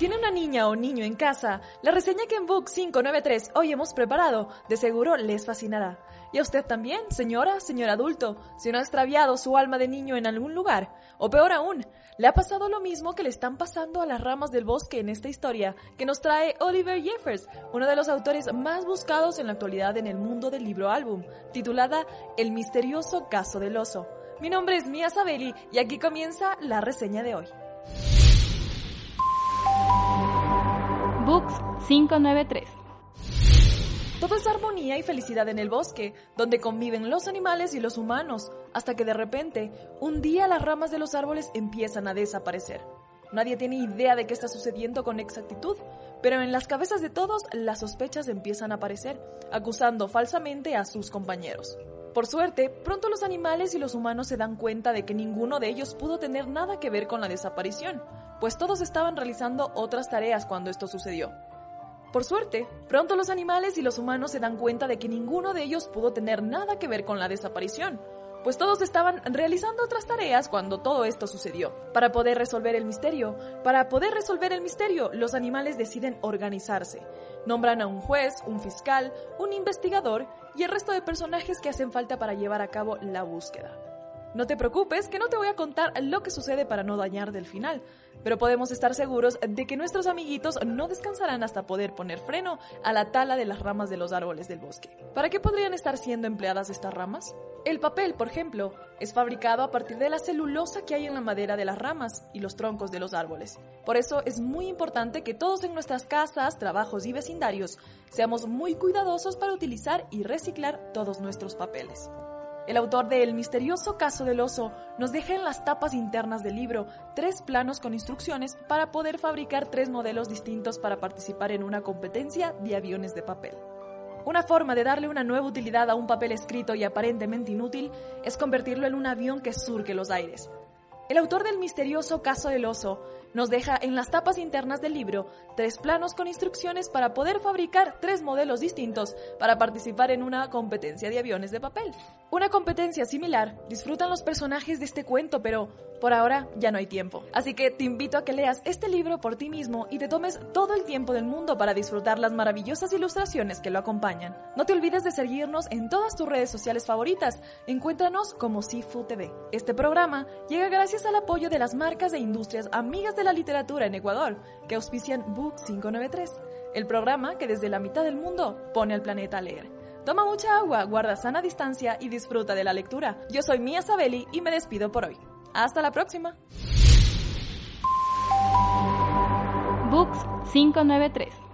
Tiene una niña o niño en casa, la reseña que en Book 593 hoy hemos preparado de seguro les fascinará. Y a usted también, señora, señor adulto, si no ha extraviado su alma de niño en algún lugar. O peor aún, le ha pasado lo mismo que le están pasando a las ramas del bosque en esta historia que nos trae Oliver Jeffers, uno de los autores más buscados en la actualidad en el mundo del libro álbum, titulada El misterioso caso del oso. Mi nombre es Mia Sabelli y aquí comienza la reseña de hoy. Books 593 todo es armonía y felicidad en el bosque, donde conviven los animales y los humanos, hasta que de repente, un día las ramas de los árboles empiezan a desaparecer. Nadie tiene idea de qué está sucediendo con exactitud, pero en las cabezas de todos las sospechas empiezan a aparecer, acusando falsamente a sus compañeros. Por suerte, pronto los animales y los humanos se dan cuenta de que ninguno de ellos pudo tener nada que ver con la desaparición, pues todos estaban realizando otras tareas cuando esto sucedió. Por suerte, pronto los animales y los humanos se dan cuenta de que ninguno de ellos pudo tener nada que ver con la desaparición, pues todos estaban realizando otras tareas cuando todo esto sucedió. Para poder resolver el misterio, para poder resolver el misterio, los animales deciden organizarse. Nombran a un juez, un fiscal, un investigador y el resto de personajes que hacen falta para llevar a cabo la búsqueda. No te preocupes, que no te voy a contar lo que sucede para no dañar del final, pero podemos estar seguros de que nuestros amiguitos no descansarán hasta poder poner freno a la tala de las ramas de los árboles del bosque. ¿Para qué podrían estar siendo empleadas estas ramas? El papel, por ejemplo, es fabricado a partir de la celulosa que hay en la madera de las ramas y los troncos de los árboles. Por eso es muy importante que todos en nuestras casas, trabajos y vecindarios seamos muy cuidadosos para utilizar y reciclar todos nuestros papeles. El autor de El misterioso caso del oso nos deja en las tapas internas del libro tres planos con instrucciones para poder fabricar tres modelos distintos para participar en una competencia de aviones de papel. Una forma de darle una nueva utilidad a un papel escrito y aparentemente inútil es convertirlo en un avión que surque los aires. El autor del misterioso caso del oso nos deja en las tapas internas del libro tres planos con instrucciones para poder fabricar tres modelos distintos para participar en una competencia de aviones de papel. Una competencia similar disfrutan los personajes de este cuento, pero por ahora ya no hay tiempo. Así que te invito a que leas este libro por ti mismo y te tomes todo el tiempo del mundo para disfrutar las maravillosas ilustraciones que lo acompañan. No te olvides de seguirnos en todas tus redes sociales favoritas. Encuéntranos como Sifu TV. Este programa llega gracias al apoyo de las marcas e industrias amigas de la literatura en Ecuador, que auspician Book 593, el programa que desde la mitad del mundo pone al planeta a leer. Toma mucha agua, guarda sana distancia y disfruta de la lectura. Yo soy Mia Sabelli y me despido por hoy. Hasta la próxima. Books 593